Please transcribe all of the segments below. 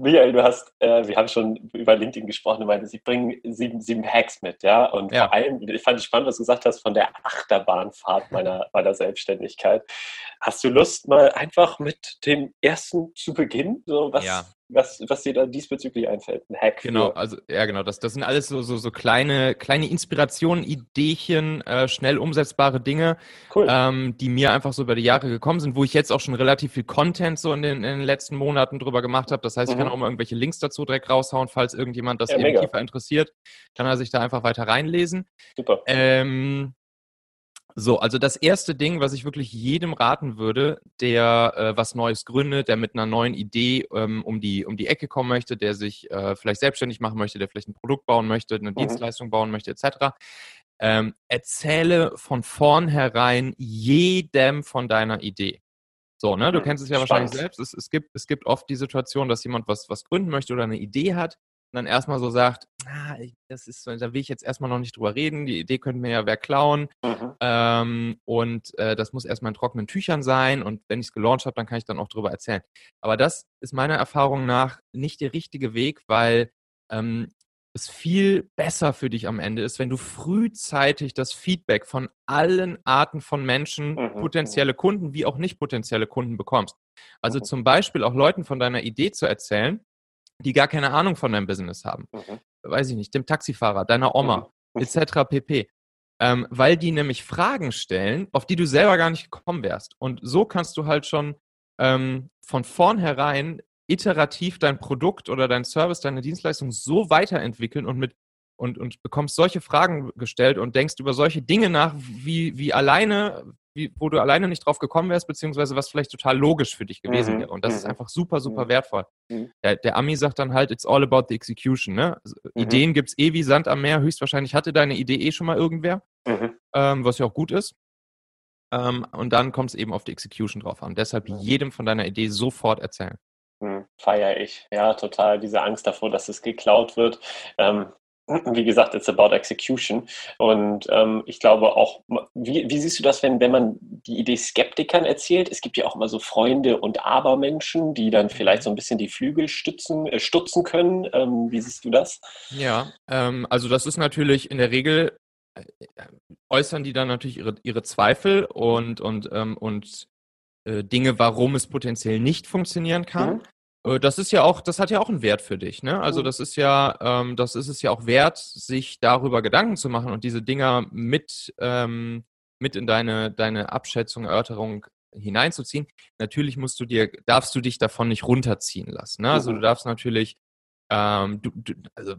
Michael, du hast, äh, wir haben schon über LinkedIn gesprochen, du meintest, sie bringen sieben, sieben Hacks mit, ja. Und ja. vor allem, ich fand es spannend, was du gesagt hast von der Achterbahnfahrt meiner, meiner Selbstständigkeit. Hast du Lust, mal einfach mit dem ersten zu beginnen? So, was, ja was, was dir da diesbezüglich einfällt. Ein Hack. Genau, also ja genau, das, das sind alles so, so, so kleine, kleine Inspirationen, Ideechen, äh, schnell umsetzbare Dinge, cool. ähm, die mir einfach so über die Jahre gekommen sind, wo ich jetzt auch schon relativ viel Content so in den, in den letzten Monaten drüber gemacht habe. Das heißt, ich kann mhm. auch mal irgendwelche Links dazu direkt raushauen, falls irgendjemand das ja, eben tiefer interessiert, kann er sich da einfach weiter reinlesen. Super. Ähm, so, also das erste Ding, was ich wirklich jedem raten würde, der äh, was Neues gründet, der mit einer neuen Idee ähm, um, die, um die Ecke kommen möchte, der sich äh, vielleicht selbstständig machen möchte, der vielleicht ein Produkt bauen möchte, eine mhm. Dienstleistung bauen möchte, etc. Ähm, erzähle von vornherein jedem von deiner Idee. So, ne, du mhm. kennst es ja Spannend. wahrscheinlich selbst. Es, es, gibt, es gibt oft die Situation, dass jemand was, was gründen möchte oder eine Idee hat dann erstmal so sagt, ah, das ist, da will ich jetzt erstmal noch nicht drüber reden, die Idee könnte mir ja wer klauen mhm. ähm, und äh, das muss erstmal in trockenen Tüchern sein und wenn ich es gelauncht habe, dann kann ich dann auch drüber erzählen. Aber das ist meiner Erfahrung nach nicht der richtige Weg, weil ähm, es viel besser für dich am Ende ist, wenn du frühzeitig das Feedback von allen Arten von Menschen, mhm. potenzielle Kunden wie auch nicht potenzielle Kunden bekommst. Also mhm. zum Beispiel auch Leuten von deiner Idee zu erzählen, die gar keine Ahnung von deinem Business haben. Mhm. Weiß ich nicht, dem Taxifahrer, deiner Oma, mhm. etc. pp. Ähm, weil die nämlich Fragen stellen, auf die du selber gar nicht gekommen wärst. Und so kannst du halt schon ähm, von vornherein iterativ dein Produkt oder dein Service, deine Dienstleistung so weiterentwickeln und mit und, und bekommst solche Fragen gestellt und denkst über solche Dinge nach, wie, wie alleine, wie, wo du alleine nicht drauf gekommen wärst, beziehungsweise was vielleicht total logisch für dich gewesen mhm. wäre. Und das ist mhm. einfach super, super mhm. wertvoll. Mhm. Der, der, Ami sagt dann halt, it's all about the execution. Ne? Also, mhm. Ideen gibt es eh wie Sand am Meer. Höchstwahrscheinlich hatte deine Idee eh schon mal irgendwer, mhm. ähm, was ja auch gut ist. Ähm, und dann kommt es eben auf die Execution drauf an. Deshalb jedem von deiner Idee sofort erzählen. Feier ich. Ja, total. Diese Angst davor, dass es geklaut wird. Ähm, wie gesagt, it's about execution. Und ähm, ich glaube auch, wie, wie, siehst du das, wenn, wenn man die Idee Skeptikern erzählt? Es gibt ja auch immer so Freunde und Abermenschen, die dann vielleicht so ein bisschen die Flügel stützen, äh, stutzen können. Ähm, wie siehst du das? Ja, ähm, also das ist natürlich in der Regel, äh, äußern die dann natürlich ihre, ihre Zweifel und, und, ähm, und äh, Dinge, warum es potenziell nicht funktionieren kann. Mhm. Äh, das ist ja auch, das hat ja auch einen Wert für dich, ne? Also das ist ja, ähm, das ist es ja auch wert, sich darüber Gedanken zu machen und diese Dinger mit, ähm, mit in deine, deine Abschätzung, Erörterung hineinzuziehen. Natürlich musst du dir, darfst du dich davon nicht runterziehen lassen. Ne? Also du darfst natürlich, ähm, du, du, also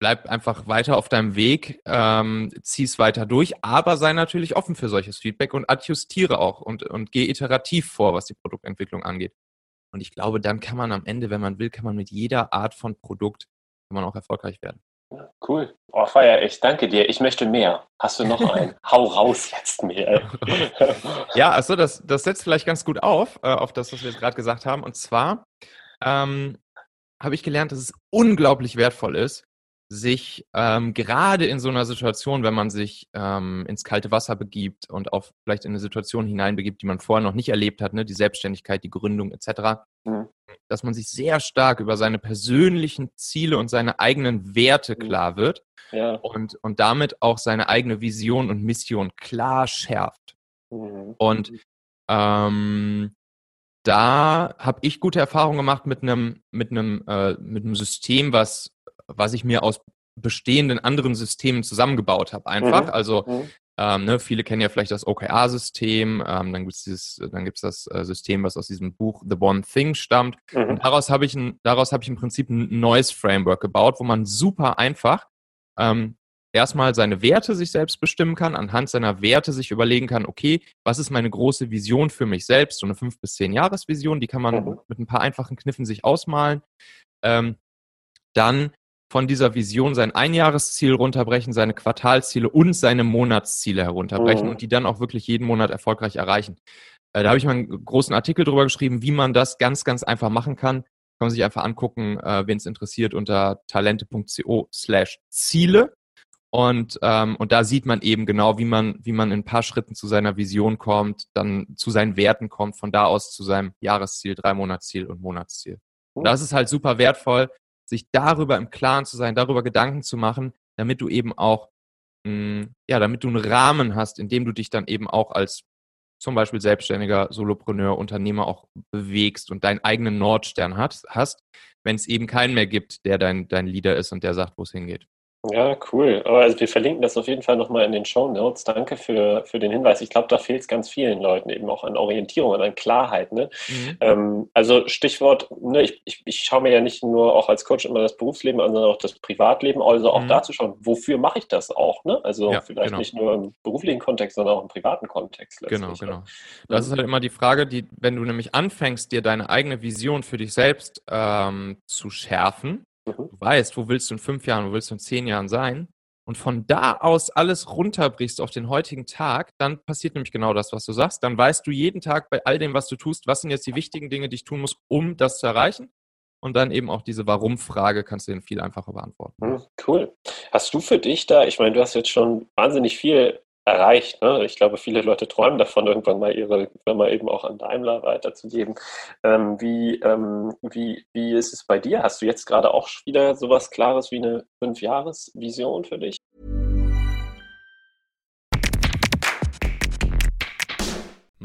bleib einfach weiter auf deinem Weg, ähm, zieh's weiter durch, aber sei natürlich offen für solches Feedback und adjustiere auch und, und geh iterativ vor, was die Produktentwicklung angeht. Und ich glaube, dann kann man am Ende, wenn man will, kann man mit jeder Art von Produkt kann man auch erfolgreich werden. Cool. Oh, Feier, ich danke dir. Ich möchte mehr. Hast du noch einen? Hau raus jetzt mehr. ja, also das, das setzt vielleicht ganz gut auf, äh, auf das, was wir jetzt gerade gesagt haben. Und zwar ähm, habe ich gelernt, dass es unglaublich wertvoll ist, sich ähm, gerade in so einer Situation, wenn man sich ähm, ins kalte Wasser begibt und auch vielleicht in eine Situation hineinbegibt, die man vorher noch nicht erlebt hat, ne, die Selbstständigkeit, die Gründung etc., mhm. dass man sich sehr stark über seine persönlichen Ziele und seine eigenen Werte mhm. klar wird ja. und, und damit auch seine eigene Vision und Mission klar schärft. Mhm. Und ähm, da habe ich gute Erfahrungen gemacht mit einem mit einem äh, mit einem System, was was ich mir aus bestehenden anderen Systemen zusammengebaut habe. Einfach. Mhm. Also mhm. Ähm, ne, viele kennen ja vielleicht das OKR-System, ähm, dann gibt es dieses, dann gibt's das äh, System, was aus diesem Buch The One Thing stammt. Mhm. Und daraus habe ich ein, daraus habe ich im Prinzip ein neues Framework gebaut, wo man super einfach ähm, erstmal seine Werte sich selbst bestimmen kann, anhand seiner Werte sich überlegen kann, okay, was ist meine große Vision für mich selbst, so eine fünf bis zehn Jahresvision, die kann man mhm. mit ein paar einfachen Kniffen sich ausmalen. Ähm, dann von dieser Vision sein Einjahresziel runterbrechen, seine Quartalziele und seine Monatsziele herunterbrechen mhm. und die dann auch wirklich jeden Monat erfolgreich erreichen. Äh, da habe ich mal einen großen Artikel drüber geschrieben, wie man das ganz, ganz einfach machen kann. Kann man sich einfach angucken, äh, wen es interessiert, unter talente.co slash Ziele. Und, ähm, und da sieht man eben genau, wie man, wie man in ein paar Schritten zu seiner Vision kommt, dann zu seinen Werten kommt, von da aus zu seinem Jahresziel, Drei-Monatsziel und Monatsziel. Mhm. Das ist halt super wertvoll, sich darüber im Klaren zu sein, darüber Gedanken zu machen, damit du eben auch, hm, ja, damit du einen Rahmen hast, in dem du dich dann eben auch als zum Beispiel selbstständiger Solopreneur, Unternehmer auch bewegst und deinen eigenen Nordstern hast, hast wenn es eben keinen mehr gibt, der dein, dein Leader ist und der sagt, wo es hingeht. Ja, cool. Also wir verlinken das auf jeden Fall nochmal in den Show Notes. Danke für, für den Hinweis. Ich glaube, da fehlt es ganz vielen Leuten eben auch an Orientierung und an Klarheit. Ne? Mhm. Ähm, also Stichwort, ne, ich, ich, ich schaue mir ja nicht nur auch als Coach immer das Berufsleben an, sondern auch das Privatleben. Also auch mhm. dazu schauen, wofür mache ich das auch? Ne? Also ja, vielleicht genau. nicht nur im beruflichen Kontext, sondern auch im privaten Kontext. Genau, genau. Ne? Das ist halt immer die Frage, die, wenn du nämlich anfängst, dir deine eigene Vision für dich selbst ähm, zu schärfen, Mhm. Du weißt, wo willst du in fünf Jahren, wo willst du in zehn Jahren sein? Und von da aus alles runterbrichst auf den heutigen Tag, dann passiert nämlich genau das, was du sagst. Dann weißt du jeden Tag bei all dem, was du tust, was sind jetzt die wichtigen Dinge, die ich tun muss, um das zu erreichen. Und dann eben auch diese Warum-Frage kannst du den viel einfacher beantworten. Mhm, cool. Hast du für dich da, ich meine, du hast jetzt schon wahnsinnig viel erreicht. Ne? Ich glaube, viele Leute träumen davon, irgendwann mal ihre Firma eben auch an Daimler weiterzugeben. Ähm, wie, ähm, wie, wie ist es bei dir? Hast du jetzt gerade auch wieder sowas Klares wie eine Fünfjahres-Vision für dich?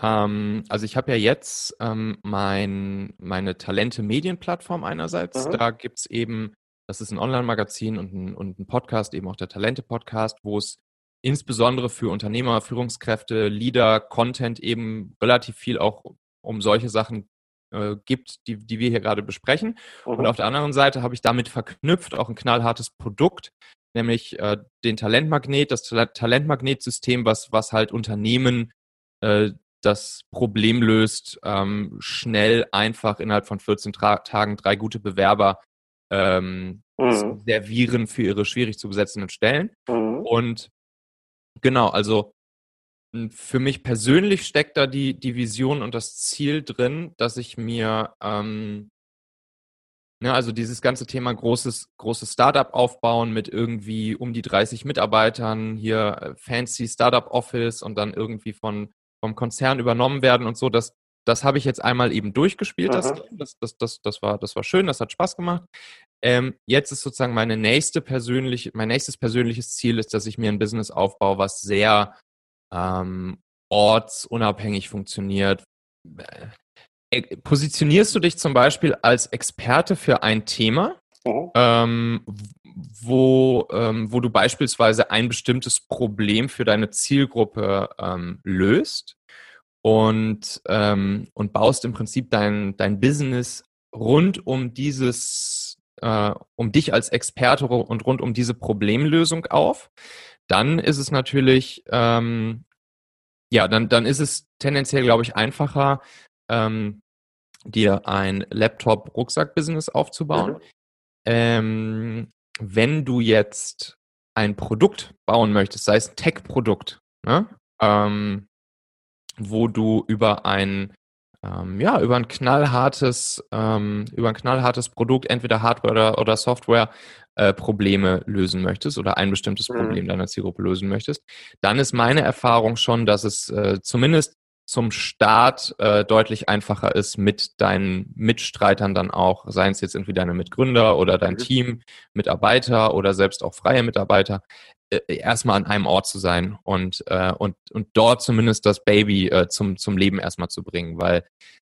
Ähm, also ich habe ja jetzt ähm, mein, meine Talente-Medienplattform einerseits. Mhm. Da gibt es eben, das ist ein Online-Magazin und ein, und ein Podcast, eben auch der Talente-Podcast, wo es insbesondere für Unternehmer, Führungskräfte, Leader, Content eben relativ viel auch um solche Sachen äh, gibt, die, die wir hier gerade besprechen. Mhm. Und auf der anderen Seite habe ich damit verknüpft auch ein knallhartes Produkt, nämlich äh, den Talentmagnet, das Talentmagnetsystem, was, was halt Unternehmen äh, das Problem löst, ähm, schnell, einfach innerhalb von 14 Tra Tagen drei gute Bewerber ähm, mhm. servieren für ihre schwierig zu besetzenden Stellen. Mhm. Und genau, also für mich persönlich steckt da die, die Vision und das Ziel drin, dass ich mir ähm, ja, ne, also dieses ganze Thema großes, großes Startup aufbauen mit irgendwie um die 30 Mitarbeitern, hier äh, fancy Startup Office und dann irgendwie von vom Konzern übernommen werden und so, das, das habe ich jetzt einmal eben durchgespielt. Das, das, das, das, das, war, das war schön, das hat Spaß gemacht. Ähm, jetzt ist sozusagen meine nächste persönliche, mein nächstes persönliches Ziel ist, dass ich mir ein Business aufbaue, was sehr ähm, ortsunabhängig funktioniert. Äh, positionierst du dich zum Beispiel als Experte für ein Thema, mhm. ähm, wo, ähm, wo du beispielsweise ein bestimmtes Problem für deine Zielgruppe ähm, löst und, ähm, und baust im Prinzip dein, dein Business rund um dieses, äh, um dich als Experte und rund um diese Problemlösung auf, dann ist es natürlich, ähm, ja, dann, dann ist es tendenziell, glaube ich, einfacher, ähm, dir ein Laptop-Rucksack-Business aufzubauen. Mhm. Ähm, wenn du jetzt ein Produkt bauen möchtest, sei es ein Tech-Produkt, ne? ähm, wo du über ein ähm, ja über ein knallhartes ähm, über ein knallhartes Produkt entweder Hardware oder, oder Software äh, Probleme lösen möchtest oder ein bestimmtes mhm. Problem deiner Zielgruppe lösen möchtest, dann ist meine Erfahrung schon, dass es äh, zumindest zum Start äh, deutlich einfacher ist, mit deinen Mitstreitern dann auch, seien es jetzt irgendwie deine Mitgründer oder dein mhm. Team, Mitarbeiter oder selbst auch freie Mitarbeiter, äh, erstmal an einem Ort zu sein und, äh, und, und dort zumindest das Baby äh, zum, zum Leben erstmal zu bringen, weil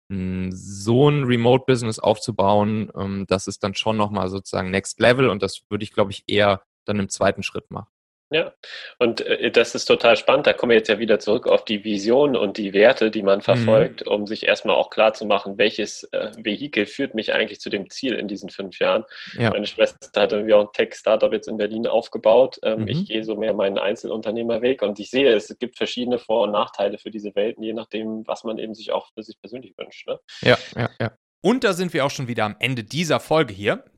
so ein Remote-Business aufzubauen, ähm, das ist dann schon nochmal sozusagen Next Level und das würde ich, glaube ich, eher dann im zweiten Schritt machen. Ja, und äh, das ist total spannend. Da kommen wir jetzt ja wieder zurück auf die Vision und die Werte, die man mhm. verfolgt, mhm. um sich erstmal auch klar zu machen, welches äh, Vehikel führt mich eigentlich zu dem Ziel in diesen fünf Jahren. Ja. Meine Schwester hat irgendwie auch ein Tech-Startup jetzt in Berlin aufgebaut. Ähm, mhm. Ich gehe so mehr meinen Einzelunternehmerweg und ich sehe, es gibt verschiedene Vor- und Nachteile für diese Welten, je nachdem, was man eben sich auch für sich persönlich wünscht. Ne? Ja, ja, ja. Und da sind wir auch schon wieder am Ende dieser Folge hier.